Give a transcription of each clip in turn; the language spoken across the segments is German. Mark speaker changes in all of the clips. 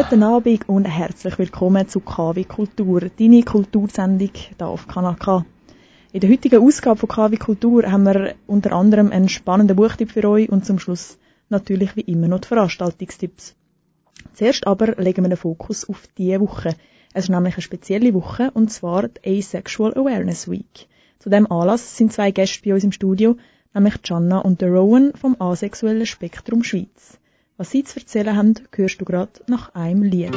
Speaker 1: Guten Abend und herzlich willkommen zu KW Kultur, deine Kultursendung hier auf Kanal K. In der heutigen Ausgabe von KW Kultur haben wir unter anderem einen spannenden Buchtipp für euch und zum Schluss natürlich wie immer noch die Veranstaltungstipps. Zuerst aber legen wir den Fokus auf diese Woche. Es ist nämlich eine spezielle Woche und zwar die Asexual Awareness Week. Zu dem Anlass sind zwei Gäste bei uns im Studio, nämlich Janna und der Rowan vom Asexuellen Spektrum Schweiz. Was sie zu erzählen haben, hörst du gerade nach einem Lied.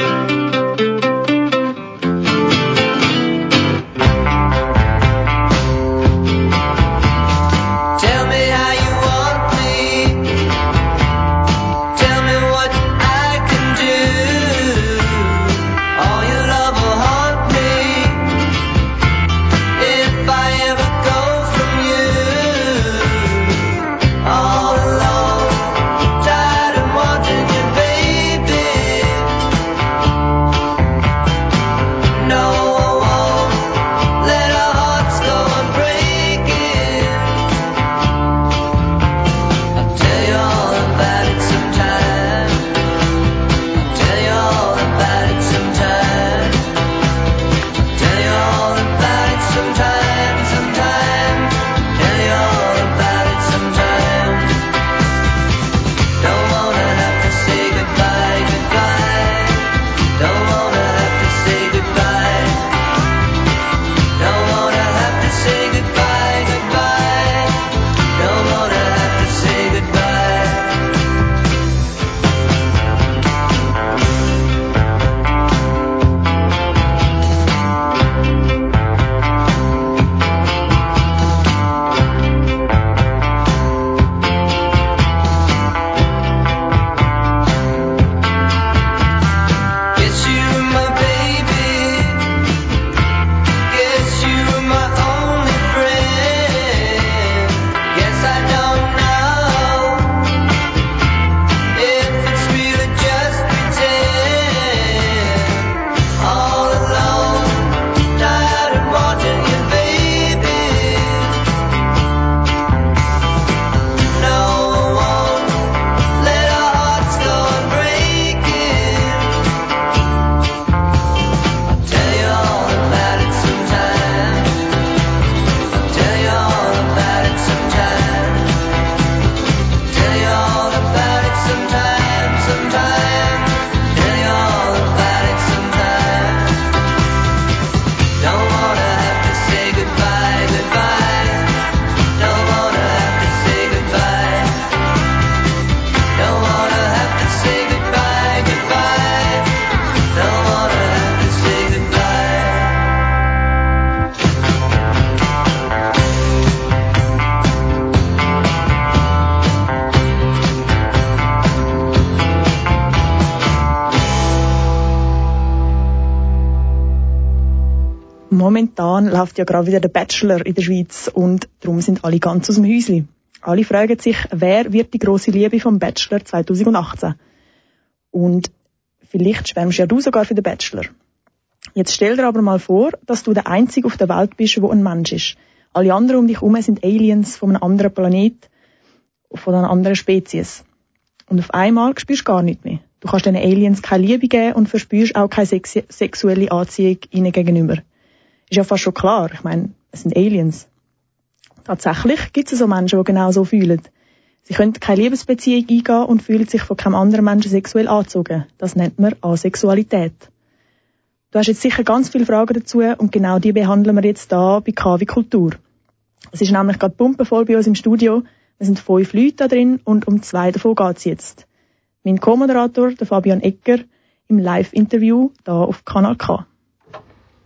Speaker 1: Momentan läuft ja gerade wieder der Bachelor in der Schweiz und darum sind alle ganz aus dem Häusli. Alle fragen sich, wer wird die große Liebe vom Bachelor 2018? Und vielleicht schwärmst ja du sogar für den Bachelor. Jetzt stell dir aber mal vor, dass du der Einzige auf der Welt bist, wo ein Mensch ist. Alle anderen um dich herum sind Aliens von einem anderen Planet, von einer anderen Spezies. Und auf einmal spürst du gar nichts mehr. Du kannst den Aliens keine Liebe geben und verspürst auch keine sexuelle Anziehung ihnen gegenüber. Ist ja fast schon klar. Ich meine, es sind Aliens. Tatsächlich gibt es so Menschen, die genau so fühlen. Sie können keine Liebesbeziehung eingehen und fühlen sich von keinem anderen Menschen sexuell angezogen. Das nennt man Asexualität. Du hast jetzt sicher ganz viele Fragen dazu und genau die behandeln wir jetzt hier bei KW Kultur. Es ist nämlich gerade pumpenvoll bei uns im Studio. Wir sind fünf Leute da drin und um zwei davon geht's jetzt. Mein Co-Moderator, der Fabian Ecker, im Live-Interview da auf Kanal K.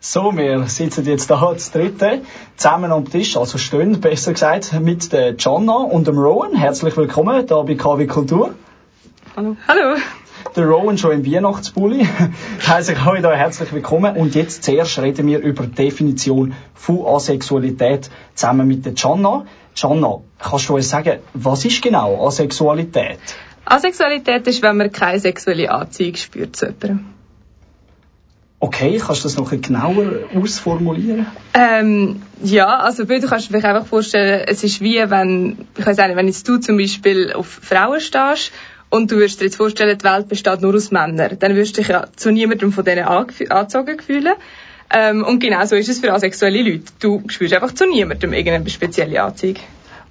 Speaker 2: So, wir sitzen jetzt da als Dritte zusammen am Tisch, also stehen, besser gesagt, mit der Jonna und dem Rowan. Herzlich willkommen da bei KW Kultur.
Speaker 3: Hallo. Hallo.
Speaker 2: Der Rowan schon im Weihnachtsbully. heisst ich euch da herzlich willkommen. Und jetzt zuerst reden wir über die Definition von Asexualität zusammen mit der Jonna. Jonna, kannst du uns sagen, was ist genau Asexualität?
Speaker 3: Asexualität ist, wenn man keine sexuelle Anziehung spürt zu jemandem.
Speaker 2: Okay, kannst du das noch ein genauer ausformulieren?
Speaker 3: Ähm, ja, also du kannst dir einfach vorstellen, es ist wie wenn, ich weiß nicht, wenn jetzt du zum Beispiel auf Frauen stehst und du würdest dir jetzt vorstellen, die Welt besteht nur aus Männern, dann würdest du dich ja zu niemandem von denen angezogen fühlen. Ähm, und genau so ist es für asexuelle Leute. Du spürst einfach zu niemandem irgendeine spezielle Anziehung.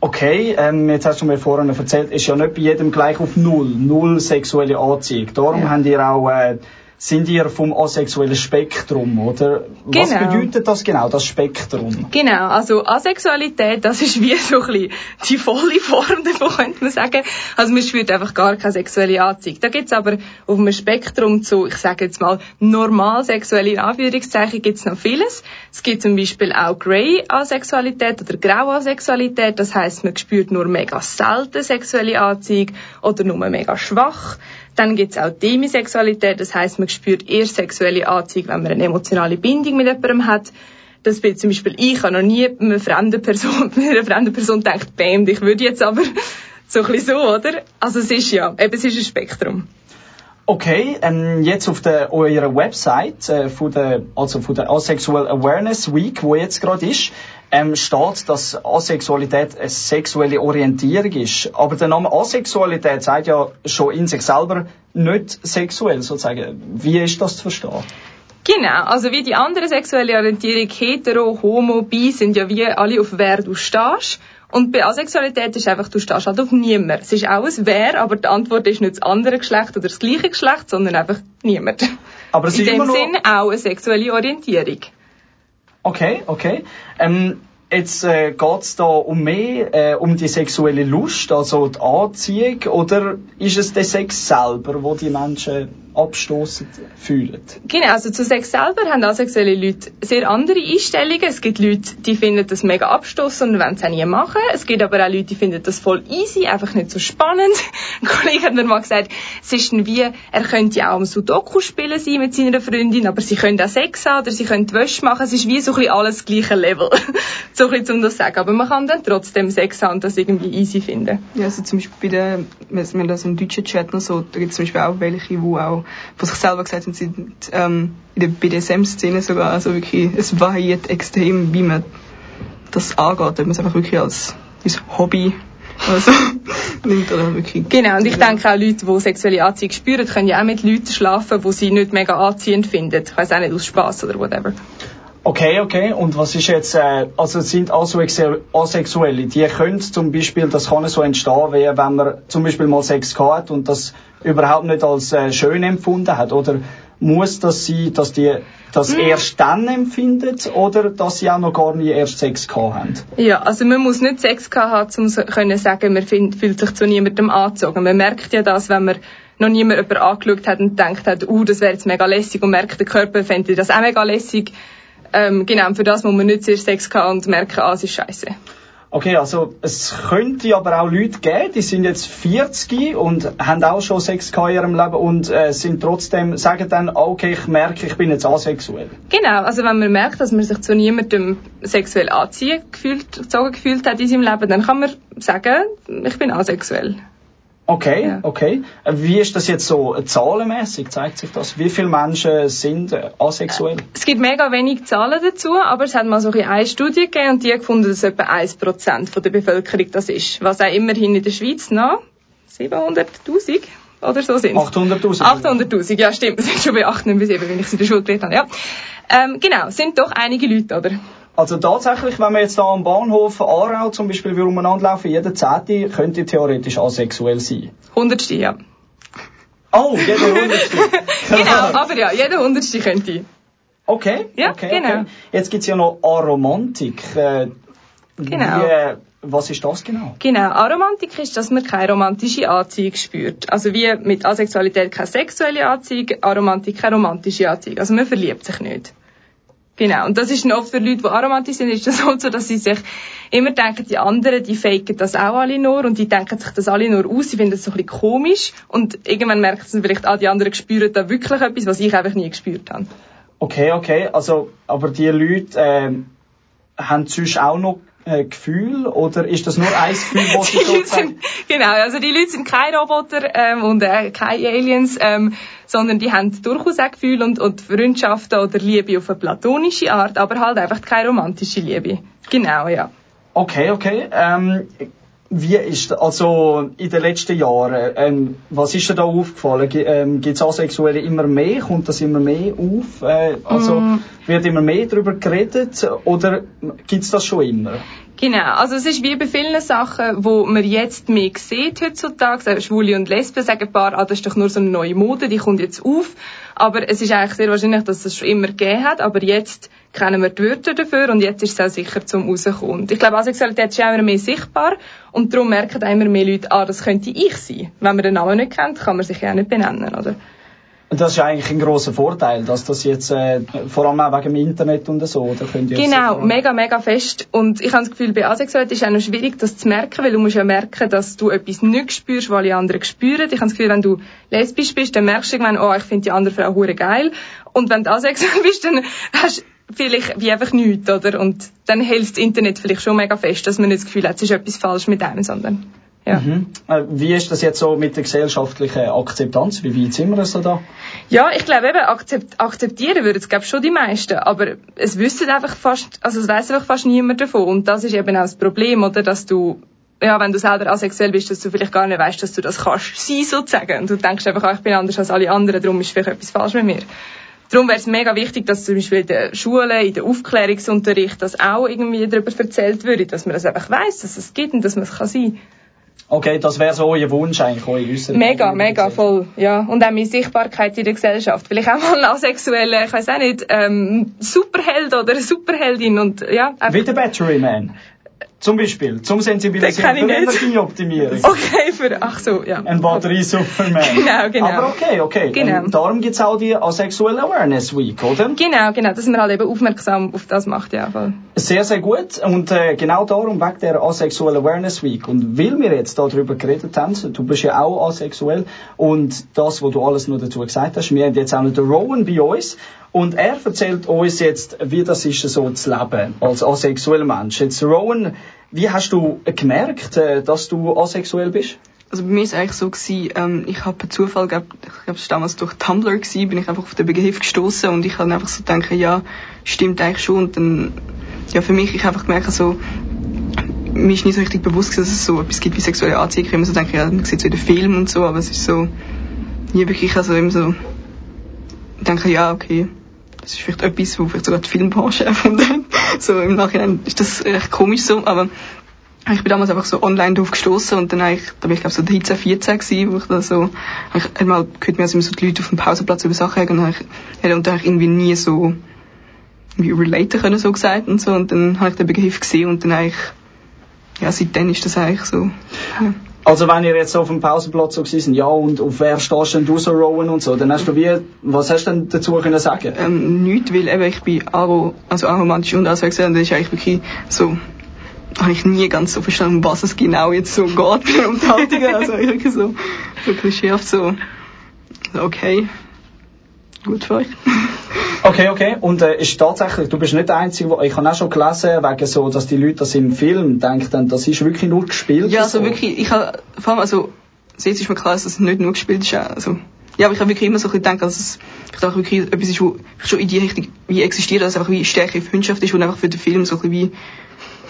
Speaker 2: Okay, ähm, jetzt hast du mir vorhin erzählt, ist ja nicht bei jedem gleich auf Null, Null sexuelle Anziehung. Darum ja. haben ihr auch äh, sind ihr vom asexuellen Spektrum, oder? Genau. Was bedeutet das genau, das Spektrum?
Speaker 3: Genau, also Asexualität, das ist wie so ein bisschen die volle Form davon, könnte man sagen. Also man spürt einfach gar keine sexuelle Anziehung. Da gibt's aber auf einem Spektrum zu, ich sage jetzt mal, normal sexuelle in Anführungszeichen gibt's noch vieles. Es gibt zum Beispiel auch Grey Asexualität oder Grau Asexualität, das heißt, man spürt nur mega selten sexuelle Anziehung oder nur mega schwach. Dann gibt es auch Demisexualität, das heißt, man spürt erst sexuelle Anziehung, wenn man eine emotionale Bindung mit jemandem hat. Das bin zum Beispiel ich, habe noch nie einer fremden Person, einer fremden Person gedacht, bam, ich würde jetzt aber so ein bisschen so, oder? Also es ist ja, eben, es ist ein Spektrum.
Speaker 2: Okay, ähm, jetzt auf der, eurer Website, äh, von der, also von der Asexual Awareness Week, wo jetzt gerade ist, ähm, steht, dass Asexualität eine sexuelle Orientierung ist. Aber der Name Asexualität sagt ja schon in sich selber nicht sexuell, sozusagen. Wie ist das zu verstehen?
Speaker 3: Genau, also wie die andere sexuelle Orientierung, hetero, homo, bi, sind ja wie alle auf wer du stehst. Und bei Asexualität ist einfach, du stehst halt auf niemand. Es ist auch ein Wer, aber die Antwort ist nicht das andere Geschlecht oder das gleiche Geschlecht, sondern einfach niemand. Aber es In ist dem Sinn auch eine sexuelle Orientierung.
Speaker 2: Okay, okay. Ähm, Jetzt äh, geht es da um mehr, äh, um die sexuelle Lust, also die Anziehung, oder ist es der Sex selber, wo die Menschen abstoßend fühlen?
Speaker 3: Genau, also zu Sex selber haben asexuelle Leute sehr andere Einstellungen. Es gibt Leute, die finden das mega abstoßend und wollen es auch nie machen. Es gibt aber auch Leute, die finden das voll easy, einfach nicht so spannend. Ein Kollege hat mir mal gesagt, es ist wie, er könnte ja auch am Sudoku spielen sein mit seiner Freundin, aber sie können auch Sex haben oder sie können Wäsche machen. Es ist wie so ein bisschen alles gleiche Level. so ein bisschen, um das zu sagen. Aber man kann dann trotzdem Sex haben und das irgendwie easy finden.
Speaker 4: Ja, also zum Beispiel bei der, wir haben das im deutschen Chat noch so, da gibt es zum Beispiel auch welche, die auch von sich selber gesagt haben, sie sind ähm, in der BDSM-Szene sogar, also wirklich, es variiert extrem, wie man das angeht, ob man es einfach wirklich als, als Hobby also, nimmt oder wirklich.
Speaker 3: Genau, und ich denke auch Leute, die sexuelle Anziehung spüren, können ja auch mit Leuten schlafen, die sie nicht mega anziehend finden. Ich weiß auch nicht, aus Spaß oder whatever.
Speaker 2: Okay, okay. Und was ist jetzt, äh, also sind Asexuelle, die können zum Beispiel, das kann so entstehen, wie wenn man zum Beispiel mal Sex hat und das überhaupt nicht als äh, schön empfunden hat, oder muss das sein, dass die das hm. erst dann empfinden oder dass sie auch noch gar nie erst Sex gehabt haben?
Speaker 3: Ja, also man muss nicht Sex gehabt haben, um zu können sagen, man find, fühlt sich zu niemandem angezogen. Man merkt ja das, wenn man noch niemand jemanden angeschaut hat und denkt hat, uh, das wäre jetzt mega lässig und merkt, der Körper fände das auch mega lässig ähm, genau, für das muss man nicht zuerst Sex haben und merken, ah, es ist scheiße.
Speaker 2: Okay, also es könnte aber auch Leute geben, die sind jetzt 40 und haben auch schon Sex in ihrem Leben und äh, sind trotzdem, sagen dann, okay, ich merke, ich bin jetzt asexuell.
Speaker 3: Genau, also wenn man merkt, dass man sich zu niemandem sexuell anziehen gefühlt, gezogen gefühlt hat in seinem Leben, dann kann man sagen, ich bin asexuell.
Speaker 2: Okay, ja. okay. Wie ist das jetzt so zahlenmäßig? Zeigt sich das? Wie viele Menschen sind äh, asexuell?
Speaker 3: Es gibt mega wenig Zahlen dazu, aber es hat mal so eine Studie gegeben und die hat gefunden, dass etwa 1% der Bevölkerung das ist. Was auch immerhin in der Schweiz noch 700.000 oder so sind.
Speaker 2: 800.000?
Speaker 3: 800.000, ja stimmt. Wir sind schon bei 8, bis 7, wenn ich es in der Schule geredet habe. Ja. Ähm, genau, sind doch einige Leute, oder?
Speaker 2: Also tatsächlich, wenn wir jetzt da am Bahnhof Aarau zum Beispiel umeinander laufen, jeder Zehnte könnte theoretisch asexuell sein.
Speaker 3: Hundertste, ja.
Speaker 2: Oh, jeder Hundertste.
Speaker 3: genau, aber ja, jeder Hundertste könnte.
Speaker 2: Okay,
Speaker 3: ja,
Speaker 2: okay,
Speaker 3: genau.
Speaker 2: Okay. Jetzt gibt's ja noch Aromantik. Äh,
Speaker 3: genau.
Speaker 2: Wie, äh, was ist das genau?
Speaker 3: Genau, Aromantik ist, dass man keine romantische Anziehung spürt. Also wie mit Asexualität keine sexuelle Anziehung, Aromantik keine romantische Anziehung. Also man verliebt sich nicht. Genau. Und das ist oft für Leute, die aromantisch sind, ist das halt so, dass sie sich immer denken, die anderen, die faken das auch alle nur und die denken sich das alle nur aus. Sie finden das so ein bisschen komisch und irgendwann merken sie vielleicht, ah, die anderen spüren da wirklich etwas, was ich einfach nie gespürt habe.
Speaker 2: Okay, okay. Also, aber die Leute, äh, haben sonst auch noch äh, Gefühl oder ist das nur ein Gefühl, was sie sozusagen...
Speaker 3: genau, also die Leute sind keine Roboter ähm, und äh, keine Aliens, ähm, sondern die haben durchaus auch Gefühle und, und Freundschaften oder Liebe auf eine platonische Art, aber halt einfach keine romantische Liebe. Genau, ja.
Speaker 2: Okay, okay. Ähm, wie ist also in den letzten Jahren, ähm, was ist dir da aufgefallen? G ähm, Gibt es Asexuelle immer mehr? Kommt das immer mehr auf? Äh, also mm. wird immer mehr darüber geredet oder gibt es das schon immer?
Speaker 3: Genau, also es ist wie bei vielen Sachen, wo man jetzt mehr sieht heutzutage, Schwule und Lesben sagen ein paar, ah, das ist doch nur so eine neue Mode, die kommt jetzt auf, aber es ist eigentlich sehr wahrscheinlich, dass es das schon immer gegeben hat, aber jetzt kennen wir die Wörter dafür und jetzt ist es auch sicher zum rauskommen. Ich glaube, Asexualität ist immer mehr sichtbar und darum merken immer mehr Leute, ah, das könnte ich sein. Wenn man den Namen nicht kennt, kann man sich ja auch nicht benennen, oder?
Speaker 2: Das ist eigentlich ein großer Vorteil, dass das jetzt, äh, vor allem auch wegen dem Internet und so, oder könnt
Speaker 3: ihr Genau, mega, mega fest. Und ich habe das Gefühl, bei Asexualität ist es auch noch schwierig, das zu merken, weil du musst ja merken, dass du etwas nicht spürst, weil die anderen spüren. Ich habe das Gefühl, wenn du lesbisch bist, dann merkst du irgendwann, oh, ich finde die andere Frau hure geil. Und wenn du asexuell bist, dann hast du vielleicht wie einfach nichts, oder? Und dann hält das Internet vielleicht schon mega fest, dass man nicht das Gefühl hat, es ist etwas falsch mit einem, sondern ja.
Speaker 2: Mhm. Äh, wie ist das jetzt so mit der gesellschaftlichen Akzeptanz? Wie weit sind wir so da?
Speaker 3: Ja, ich glaube eben, akzept, akzeptieren würden es glaube schon die meisten, aber es wissen einfach fast, also es weiß einfach fast niemand davon und das ist eben auch das Problem, oder, dass du ja, wenn du selber asexuell bist, dass du vielleicht gar nicht weißt, dass du das kannst sein, sozusagen. Und du denkst einfach, oh, ich bin anders als alle anderen, darum ist vielleicht etwas falsch mit mir. Darum wäre es mega wichtig, dass zum Beispiel in der Schule, in der Aufklärungsunterricht das auch irgendwie darüber erzählt würde, dass man das einfach weiß, dass es gibt und dass man es kann sein kann.
Speaker 2: Okay, das wäre so Ihr Wunsch eigentlich, euer
Speaker 3: äußere Mega, mega, voll, ja. Und auch meine Sichtbarkeit in der Gesellschaft. Vielleicht auch mal asexueller, ich weiß auch nicht, ähm, Superheld oder Superheldin und, ja.
Speaker 2: Wie der Battery Man. Zum Beispiel, zum Sensibilisieren für Energieoptimierung.
Speaker 3: Okay, für, ach so, ja.
Speaker 2: Ein Batterie-Superman.
Speaker 3: genau, genau.
Speaker 2: Aber okay, okay. Genau. Und darum gibt's auch die Asexual Awareness Week, oder?
Speaker 3: Genau, genau, dass man halt eben aufmerksam auf das macht, ja. Voll.
Speaker 2: Sehr, sehr gut. Und äh, genau darum, wegen der Asexual Awareness Week. Und weil wir jetzt darüber geredet haben, du bist ja auch asexuell und das, was du alles noch dazu gesagt hast, wir haben jetzt auch noch den Rowan bei uns und er erzählt uns jetzt, wie das ist, so zu leben als asexueller Mensch. Jetzt, Rowan, wie hast du gemerkt, äh, dass du asexuell bist?
Speaker 4: Also bei mir es eigentlich so gewesen, ähm, ich habe per Zufall, glaub, ich glaube, es war damals durch Tumblr gewesen, bin ich einfach auf den Begriff gestoßen und ich habe einfach so gedacht, ja, stimmt eigentlich schon. Und dann, ja, für mich, ich einfach gemerkt, so, mir ist nicht so richtig bewusst, dass es so etwas gibt wie sexuelle Anziehung. Ich immer so denke, ja, man sieht so in den Filmen und so, aber es ist so, nie wirklich, also immer so, denke, ja, okay, das ist vielleicht etwas, wo vielleicht sogar die Filmbranche erfunden hat. So im Nachhinein ist das recht komisch so, aber ich bin damals einfach so online drauf gestoßen und dann eigentlich, da bin ich glaube so 13, 14 gewesen, wo ich da so, ich einmal gehört mir also immer so die Leute auf dem Pausenplatz über Sachen reden und dann hätte und dann irgendwie nie so wie relaten können, so gesagt und so und dann habe ich den Begriff gesehen und dann eigentlich, ja, seitdem ist das eigentlich so, ja.
Speaker 2: Also wenn ihr jetzt auf dem Pausenplatz so gewesen, ja, und auf wer stehst denn du so Rowan und so, dann hast du wie, was hast du denn dazu können sagen?
Speaker 4: Ähm, nichts, weil eben ich bin aro, also aromantisch und asexuell und das ist eigentlich wirklich so, habe ich nie ganz so verstanden, was es genau jetzt so geht bei Unterhaltungen, also wirklich so, so klischeehaft so, okay, gut für euch.
Speaker 2: Okay, okay. Und äh, ist tatsächlich, du bist nicht der Einzige, wo, ich habe auch schon gelesen, wegen so, dass die Leute das im Film denken, das ist wirklich nur gespielt.
Speaker 4: Ja, also so. wirklich, ich habe, vor allem, also, jetzt ist mir klar, dass es nicht nur gespielt ist, also, ja, aber ich habe wirklich immer so ein bisschen gedacht, dass es ich dachte wirklich etwas ist, wo schon in die Richtung wie existiert, dass es einfach wie stärkere Freundschaft ist und einfach für den Film so ein bisschen wie,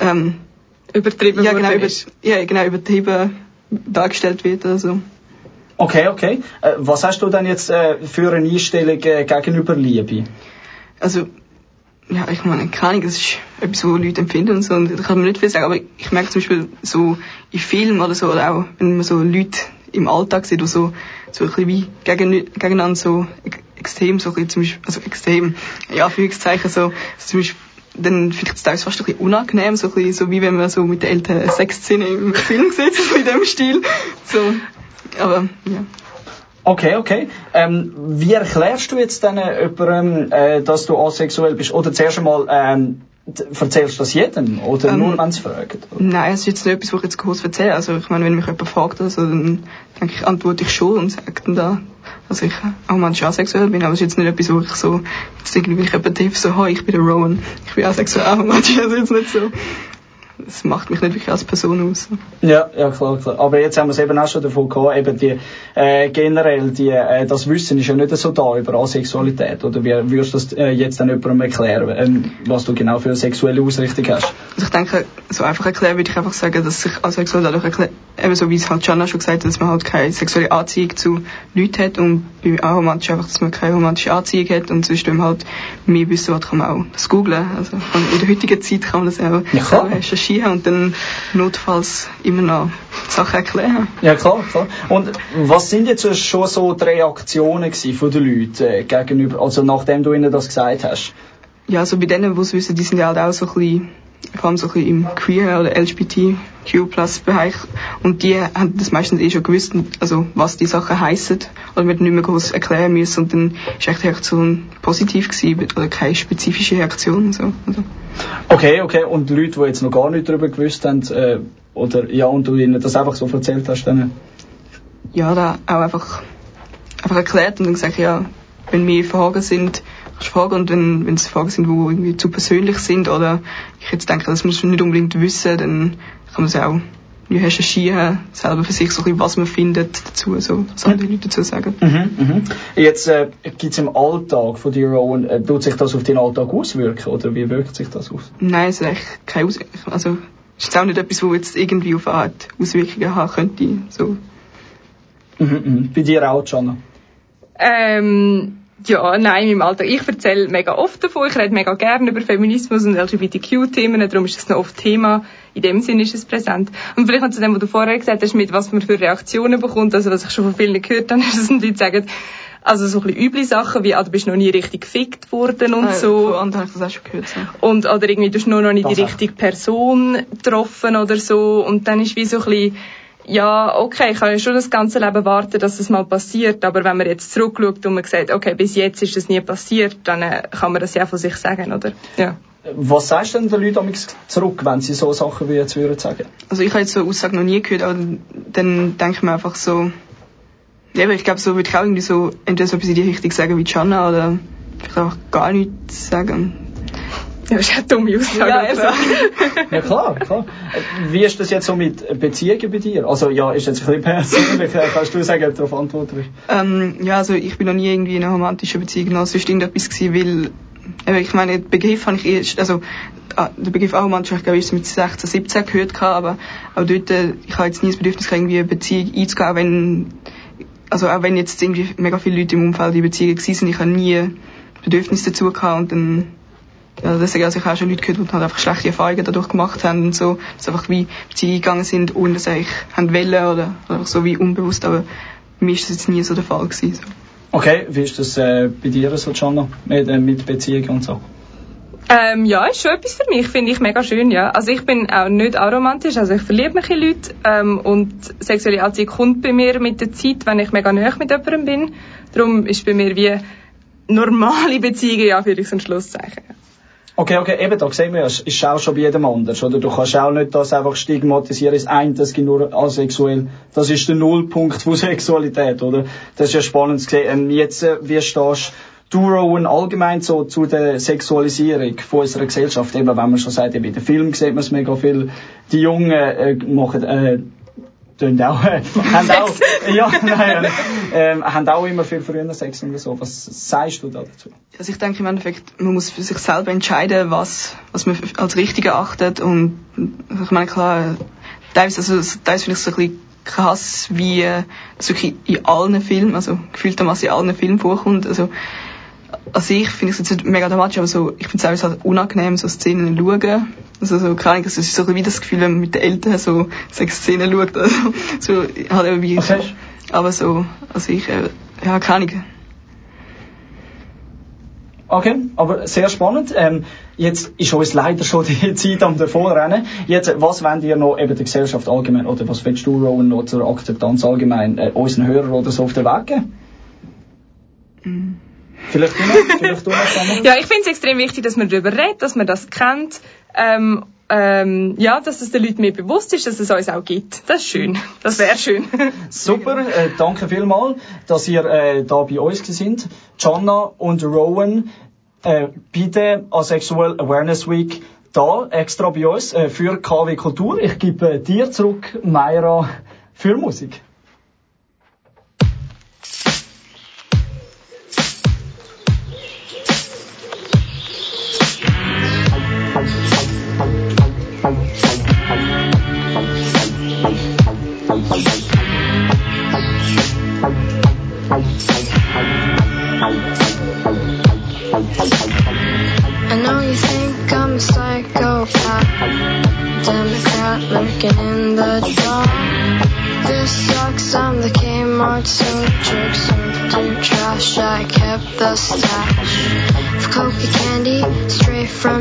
Speaker 4: ähm,
Speaker 3: übertrieben
Speaker 4: ja, genau, über, ja, genau, übertrieben dargestellt wird, also.
Speaker 2: Okay, okay. Äh, was hast du denn jetzt äh, für eine Einstellung äh, gegenüber Liebe?
Speaker 4: Also, ja, ich meine, keine Ahnung, das ist etwas, was Leute empfinden und so, und da kann man nicht viel sagen, aber ich merke zum Beispiel so in Filmen oder so, oder auch wenn man so Leute im Alltag sieht, die so, so ein bisschen wie gegen, gegeneinander so extrem, so ein bisschen also extrem, ja, Anführungszeichen, so, zum Beispiel dann finde ich das fast ein bisschen unangenehm, so, ein bisschen, so wie wenn man so mit der älteren Sexszene im Film sitzt, so in dem Stil. So, aber ja.
Speaker 2: Okay, okay. Ähm, wie erklärst du jetzt dann jemandem, äh, dass du asexuell bist? Oder zuerst einmal, ähm, erzählst du das jedem? Oder ähm, nur, wenn sie fragen?
Speaker 4: Nein, es ist jetzt nicht etwas, was ich jetzt groß erzähle. Also, ich meine, wenn mich jemand fragt, also, dann denke ich, antworte ich schon und sage dann da, dass ich auch manchmal asexuell bin. Aber es ist jetzt nicht etwas, wo ich so, jetzt irgendwie jemand treffe, so, hey, ich bin der Rowan, ich bin asexuell, auch manchmal, also jetzt nicht so. Es macht mich nicht wirklich als Person aus.
Speaker 2: Ja, ja klar, klar. Aber jetzt haben wir es eben auch schon davon gehabt, eben die, äh, generell die, äh, das Wissen ist ja nicht so da über Asexualität. Oder wie würdest du das äh, jetzt dann jemandem erklären, ähm, was du genau für eine sexuelle Ausrichtung hast?
Speaker 4: Also ich denke, so einfach erklären würde ich einfach sagen, dass sich asexuell dadurch erklärt, eben so wie es halt Jana schon gesagt hat, dass man halt keine sexuelle Anziehung zu Leuten hat und bei aromantisch einfach, dass man keine romantische Anziehung hat und sonst, wenn man halt mehr wissen will, kann man auch das googlen. Also in der heutigen Zeit kann man das auch
Speaker 2: Ja,
Speaker 4: selber recherchieren und dann notfalls immer noch Sachen erklären.
Speaker 2: Ja, klar, klar. Und was sind jetzt schon so die Reaktionen von den Leuten äh, gegenüber, also nachdem du ihnen das gesagt hast?
Speaker 4: Ja, also bei denen, die es wissen, die sind ja halt auch so ein bisschen, vor allem so im Queer- oder LGBTQ-Plus-Bereich. Und die haben das meistens eh schon gewusst, also was die Sachen heissen. Oder wir nicht mehr groß erklären müssen. Und dann ist echt die Reaktion positiv gewesen, oder keine spezifische Reaktion. So.
Speaker 2: Okay, okay. Und die Leute, die jetzt noch gar nicht darüber gewusst haben, äh, oder ja, und du ihnen das einfach so erzählt hast, dann.
Speaker 4: ja, da auch einfach, einfach erklärt und dann gesagt, ja, wenn mehr Fragen sind, fragen. Und wenn, wenn es Fragen sind, die irgendwie zu persönlich sind, oder ich jetzt denke, das muss man nicht unbedingt wissen, dann kann man es auch recherchieren, selber für sich so ein bisschen, was man findet dazu, so, was andere Leute dazu sagen.
Speaker 2: Mhm, mhm. Jetzt äh, gibt es im Alltag von dir, Rowan, äh, tut sich das auf den Alltag auswirken, oder wie wirkt sich das aus?
Speaker 4: Nein, es ist eigentlich keine Auswirkung. Also, es ist auch nicht etwas, wo jetzt irgendwie auf eine Art Auswirkungen haben könnte. So.
Speaker 2: Mhm, mhm. Bei dir auch, Jana?
Speaker 3: Ähm, ja, nein, im Alltag. Ich erzähle mega oft davon. Ich rede mega gerne über Feminismus und LGBTQ-Themen. Darum ist es noch oft Thema. In dem Sinn ist es präsent. Und vielleicht noch zu dem, was du vorher gesagt hast, mit was man für Reaktionen bekommt. Also, was ich schon von vielen gehört habe, ist, dass die Leute sagen, also so ein bisschen üble Sachen, wie, ah, du bist noch nie richtig gefickt worden und
Speaker 4: Äh,
Speaker 3: so.
Speaker 4: Von anderen habe ich das auch schon gehört. So.
Speaker 3: Und, oder irgendwie, du hast nur noch nicht
Speaker 2: Das
Speaker 3: die richtige Person getroffen oder so. Und dann ist wie so ein bisschen, ja, okay, ich kann ja schon das ganze Leben warten, dass es mal passiert. Aber wenn man jetzt zurückschaut und man sagt, okay, bis jetzt ist das nie passiert, dann äh, kann man das ja von sich sagen, oder? Ja.
Speaker 2: Was sagst du denn den Leuten amigs zurück, wenn sie so Sachen wie jetzt würden sagen?
Speaker 4: Also ich habe jetzt so eine Aussage noch nie gehört, aber dann denke ich mir einfach so, ja, ich glaube, so würde ich auch irgendwie so entweder so etwas in die Richtung sagen wie Jana oder vielleicht einfach gar nichts sagen.
Speaker 3: Ja, das ist eine dumme Aussage.
Speaker 4: Ja, also.
Speaker 2: Ja, klar, klar. Wie ist das jetzt so mit Beziehungen bei dir? Also, ja, ist jetzt ein bisschen persönlich. Kannst du sagen, ob du darauf antworten willst?
Speaker 4: Ähm, ja, also ich bin noch nie irgendwie in einer romantischen Beziehung noch sonst irgendetwas gewesen, weil ich meine, den Begriff habe ich erst, also ah, der Begriff aromantisch habe ich glaube ich erst mit 16, 17 gehört gehabt, aber auch dort, äh, ich habe jetzt nie das Bedürfnis gehabt, irgendwie eine Beziehung einzugehen, auch wenn, also auch wenn jetzt irgendwie mega viele Leute im Umfeld in Beziehungen gewesen sind, ich habe nie Bedürfnis dazu gehabt und dann ja, deswegen, also ich habe auch schon Leute gehört, die halt einfach schlechte Erfahrungen dadurch gemacht haben und so, dass einfach wie Beziehungen gegangen sind, ohne dass sie eigentlich haben wollen oder, oder einfach so wie unbewusst, aber mir ist das jetzt nie so der Fall gewesen. So.
Speaker 2: Okay, wie ist das äh, bei dir so, Jana? Mit, äh, mit Beziehungen und so?
Speaker 3: Ähm, ja, ist schon etwas für mich, finde ich mega schön, ja. Also ich bin auch nicht aromantisch, also ich verliebe mich in Leute ähm, und sexuelle Anziehung kommt bei mir mit der Zeit, wenn ich mega nahe mit jemandem bin. Darum ist bei mir wie normale Beziehungen, ja, für ich ein Schlusszeichen.
Speaker 2: Okay, okay, eben, da sehen wir ja, ist auch schon bei jedem anders, oder? Du kannst auch nicht das einfach stigmatisieren, das eine, das gibt nur asexuell. Das ist der Nullpunkt von Sexualität, oder? Das ist ja spannend zu sehen. Ähm, jetzt, äh, wie stehst du, Rowan, allgemein so zu der Sexualisierung von unserer Gesellschaft? Eben, wenn man schon sagt, eben in den Filmen sieht man es mega viel. Die Jungen, äh, machen, äh, tun auch, äh, haben auch, ja, nein, äh, haben auch immer viel früher Sex und so. Was sagst du da dazu?
Speaker 4: Also ich denke im Endeffekt, man muss für sich selber entscheiden, was, was man als richtig erachtet und ich meine klar, teilweise, also, teilweise finde ich es so ein bisschen krass, wie äh, das wirklich in allen Filmen, also gefühltermaßen in allen Filmen vorkommt, also also ich finde es jetzt nicht mega dramatisch, aber so, ich finde es auch halt unangenehm, so Szenen zu schauen. Also so, keine Ahnung, es ist so wie das Gefühl, wenn man mit den Eltern so Sexszenen schaut. Also, so, halt eben wie,
Speaker 2: Okay.
Speaker 4: aber so, also ich, äh, ja, keine Ahnung.
Speaker 2: Okay, aber sehr spannend. Ähm, jetzt ist uns leider schon die Zeit am davonrennen. Jetzt, was wollt ihr noch eben der Gesellschaft allgemein, oder was willst du, Rowan, noch zur Akzeptanz allgemein äh, unseren Hörern oder so auf den Weg geben? Vielleicht du noch, vielleicht du noch?
Speaker 3: Ja, ich finde es extrem wichtig, dass man darüber redet, dass man das kennt. Ähm, ähm, ja, dass es den Leuten mehr bewusst ist, dass es uns auch gibt. Das ist schön. Das wäre schön.
Speaker 2: Super, äh, danke vielmals, dass ihr äh, da bei uns sind. Jana und Rowan äh, der Asexual Awareness Week da extra bei uns äh, für KW Kultur. Ich gebe äh, dir zurück, Mayra, für Musik.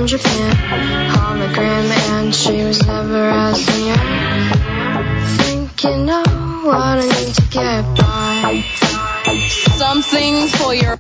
Speaker 5: Japan. Hologram, and she was never as near. Think you know what I need to get by.
Speaker 6: Something for your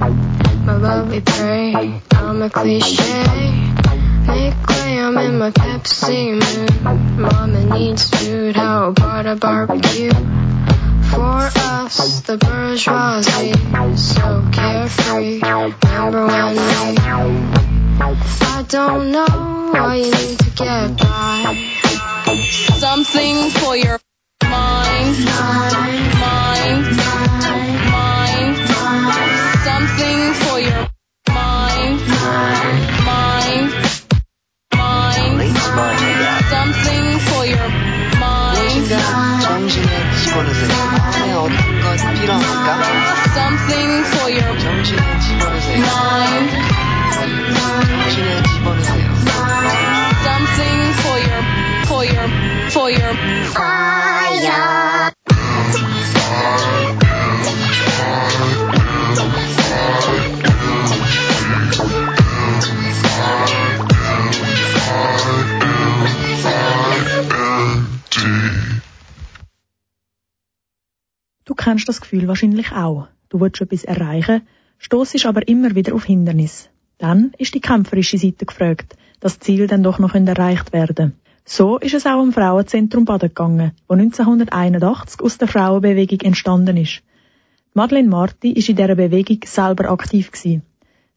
Speaker 5: my lovely prey. I'm a cliche. Make way, I'm in my Pepsi mood. Mama needs food, how about a barbecue? For us, the bourgeoisie, so carefree. Remember when we? I don't know what you need to get by.
Speaker 6: Something for your mind, mind, mind.
Speaker 7: 정신에 집어넣으세요. 안에 어떤 것이 필요합니까?
Speaker 6: something for your
Speaker 7: 정신에 집어넣으세요.
Speaker 6: mind,
Speaker 1: Kennst das Gefühl wahrscheinlich auch. Du willst etwas erreichen, stoßest aber immer wieder auf Hindernis. Dann ist die kämpferische Seite gefragt, das Ziel dann doch noch erreicht werden. So ist es auch im Frauenzentrum Baden gegangen, wo 1981 aus der Frauenbewegung entstanden ist. Madeleine Marti ist in dieser Bewegung selber aktiv gewesen.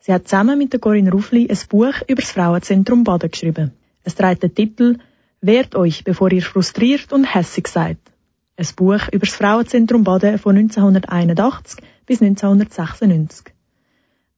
Speaker 1: Sie hat zusammen mit der Corinne Ruffli ein Buch über das Frauenzentrum Baden geschrieben. Es trägt den Titel Wehrt euch, bevor ihr frustriert und hässig seid. Ein Buch über das Frauenzentrum Baden von 1981 bis 1996.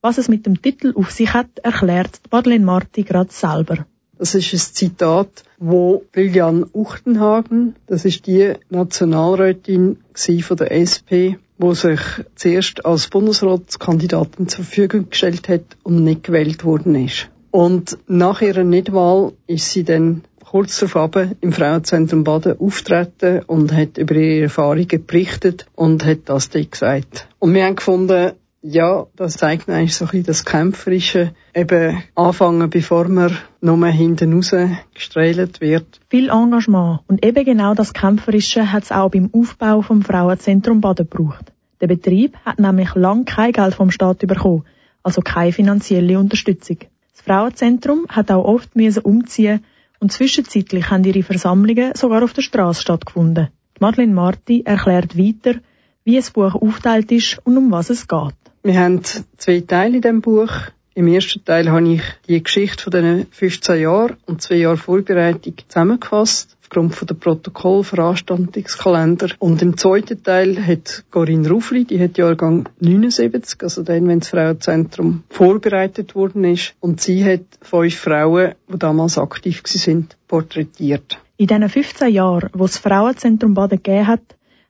Speaker 1: Was es mit dem Titel auf sich hat, erklärt Madeleine Marti gerade selber.
Speaker 8: Das ist ein Zitat, wo Lilian Uchtenhagen, das ist die Nationalrätin von der SP, wo sich zuerst als Bundesratskandidatin zur Verfügung gestellt hat und nicht gewählt worden ist. Und nach ihrer Nichtwahl ist sie dann kurz darauf im Frauenzentrum Baden auftreten und hat über ihre Erfahrungen berichtet und hat das dort gesagt. Und wir haben gefunden, ja, das zeigt eigentlich so ein bisschen das Kämpferische. Eben anfangen, bevor man nur hinten raus gestrahlt wird.
Speaker 1: Viel Engagement und eben genau das Kämpferische hat es auch beim Aufbau vom Frauenzentrum Baden gebraucht. Der Betrieb hat nämlich lang kein Geld vom Staat bekommen, also keine finanzielle Unterstützung. Das Frauenzentrum hat auch oft müssen umziehen und zwischenzeitlich haben ihre Versammlungen sogar auf der Straße stattgefunden. Madeleine Marti erklärt weiter, wie das Buch aufteilt ist und um was es geht.
Speaker 8: Wir haben zwei Teile in diesem Buch. Im ersten Teil habe ich die Geschichte von diesen 15 Jahren und zwei Jahre Vorbereitung zusammengefasst, aufgrund von der Protokoll, Veranstaltungskalender. Und im zweiten Teil hat Corinne Ruffli, die hat Jahrgang 79, also dann, wenn das Frauenzentrum vorbereitet worden ist. Und sie hat fünf Frauen, die damals aktiv sind, porträtiert.
Speaker 1: In diesen 15 Jahren, wo das Frauenzentrum Baden gegeben hat,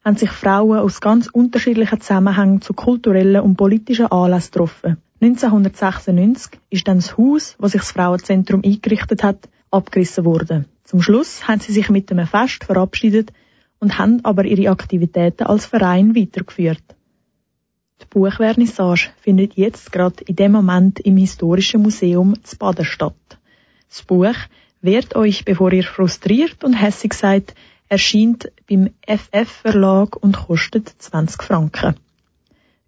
Speaker 1: haben sich Frauen aus ganz unterschiedlichen Zusammenhängen zu kulturellen und politischen Anlässen getroffen. 1996 ist dann das Haus, wo sich das Frauenzentrum eingerichtet hat, abgerissen worden. Zum Schluss haben sie sich mit einem Fest verabschiedet und haben aber ihre Aktivitäten als Verein weitergeführt. Die Buchvernissage findet jetzt gerade in dem Moment im Historischen Museum zu Baden statt. Das Buch Wehrt euch, bevor ihr frustriert und hässig seid, erscheint beim FF Verlag und kostet 20 Franken.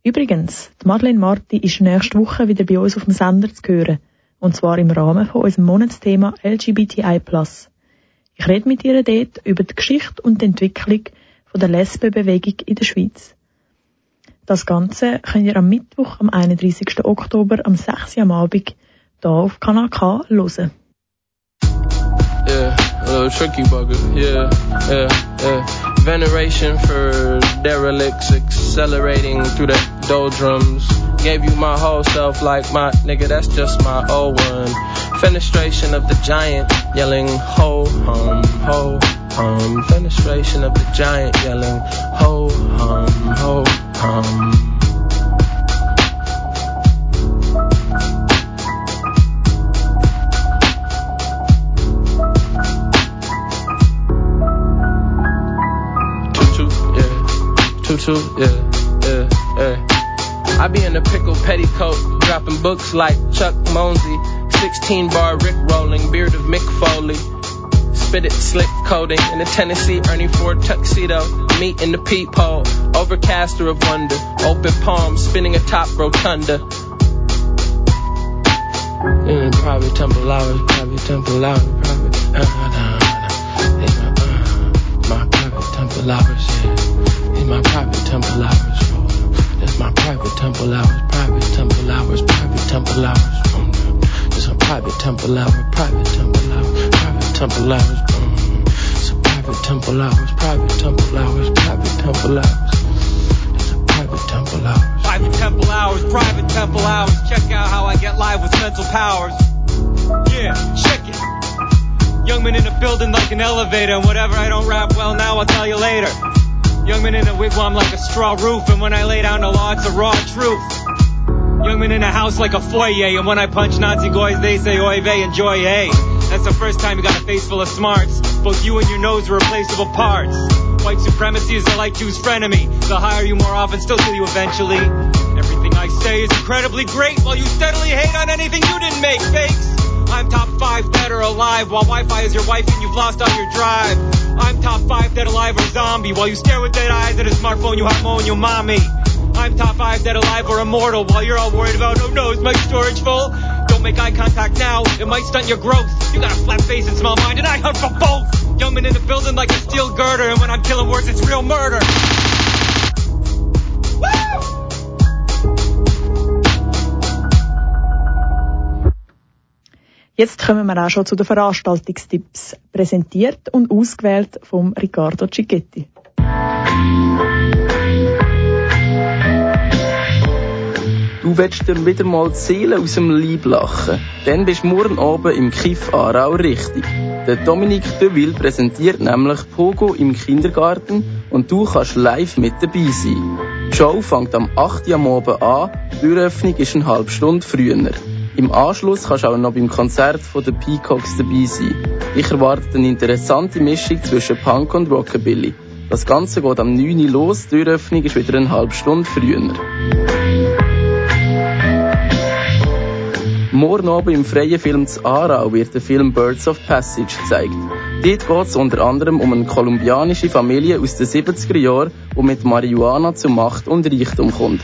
Speaker 1: Übrigens, die Madeleine Marti ist nächste Woche wieder bei uns auf dem Sender zu hören. Und zwar im Rahmen von unserem Monatsthema LGBTI+. Ich rede mit ihr dort über die Geschichte und die Entwicklung der Lesbenbewegung in der Schweiz. Das Ganze könnt ihr am Mittwoch, am 31. Oktober, am 6. Uhr am Abend, hier auf Kanal K hören.
Speaker 9: Yeah, bugger. Yeah, yeah, yeah. Veneration for derelicts accelerating through the doldrums. Gave you my whole self like my nigga, that's just my old one. Fenestration of the giant yelling ho hum ho hum. Fenestration of the giant yelling ho hum ho hum. Tutu, yeah, yeah, yeah. I be in a pickle petticoat, dropping books like Chuck Mosey. 16 bar Rick rolling, beard of Mick Foley. Spit it, slick coating in the Tennessee Ernie Ford tuxedo. Meet in the peephole, overcaster of wonder. Open palms, spinning atop rotunda. In private temple hours, private temple hours, private. Uh, uh, uh, uh, my private temple hours, yeah. In my private temple hours, oh, that's my private temple hours, private temple hours, private temple hours. Private temple hour, private temple hour, private temple hours. Mm. It's a private temple hours, private temple hours, private temple hours. It's a private temple hours.
Speaker 10: Private temple hours, private temple hours. Check out how I get live with mental powers. Yeah, check it. Young man in a building like an elevator, and whatever I don't rap well now, I'll tell you later. Young man in a wigwam like a straw roof, and when I lay down the law, it's a raw truth. Young man in a house like a foyer, and when I punch Nazi guys, they say oy vey, enjoy, hey. That's the first time you got a face full of smarts. Both you and your nose are replaceable parts. White supremacy is the light two's frenemy. The higher you more often, still kill you eventually. Everything I say is incredibly great, while you steadily hate on anything you didn't make, fakes. I'm top five dead or alive, while Wi-Fi is your wife and you've lost all your drive. I'm top five dead alive or zombie, while you stare with dead eyes at a smartphone you have more your mommy. I'm top five dead alive or immortal, while you're all worried about, oh no, is my storage full? Don't make eye contact now, it might stunt your growth. You got a flat face and small mind, and I hunt for both. Young man in the building like a steel girder, and when I'm killing worse, it's real murder.
Speaker 1: Jetzt kommen wir auch schon zu den Veranstaltungstipps, präsentiert und ausgewählt vom Riccardo Cicchetti.
Speaker 11: Du willst dir wieder mal die Seele aus dem Leib lachen. Dann bist du morgen oben im Kiff Aarau richtig. Der Dominik de Ville präsentiert nämlich Pogo im Kindergarten und du kannst live mit dabei sein. Die Show fängt am 8. Uhr am Abend an, die Türöffnung ist eine halbe Stunde früher. Im Anschluss kannst du auch noch beim Konzert von den Peacocks dabei sein. Ich erwarte eine interessante Mischung zwischen Punk und Rockabilly. Das Ganze geht am 9. Uhr los, die Türöffnung ist wieder eine halbe Stunde früher. Morgen Abend im freien Film zu Aarau wird der Film Birds of Passage gezeigt. Dort geht es unter anderem um eine kolumbianische Familie aus den 70er Jahren, die mit Marihuana zu Macht und Reichtum kommt.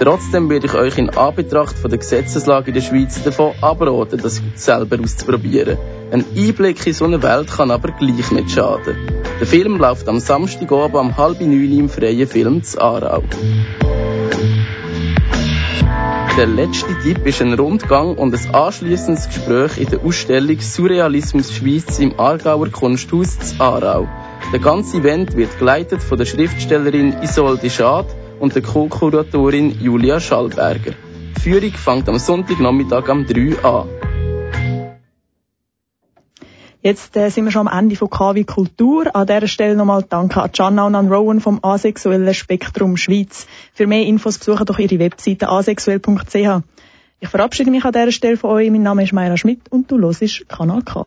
Speaker 11: Trotzdem werde ich euch in Anbetracht von der Gesetzeslage in der Schweiz davon abraten, das selber auszuprobieren. Ein Einblick in so eine Welt kann aber gleich nicht schaden. Der Film läuft am Samstagabend um halb neun im freien Film zu Aarau. Der letzte Tipp ist ein Rundgang und ein anschließendes Gespräch in der Ausstellung Surrealismus Schweiz im Aargauer Kunsthaus zu Aarau. Der ganze Event wird geleitet von der Schriftstellerin Isolde Schad und der Co-Kuratorin Julia Schallberger. Die Führung fängt am Sonntagnachmittag um 3 an.
Speaker 1: Jetzt äh, sind wir schon am Ende von KW Kultur. An dieser Stelle nochmal Danke an Gianna und an Rowan vom Asexuellen Spektrum Schweiz. Für mehr Infos besuchen doch ihre Webseite asexuell.ch. Ich verabschiede mich an dieser Stelle von euch. Mein Name ist Mayra Schmidt und du hörst Kanal K.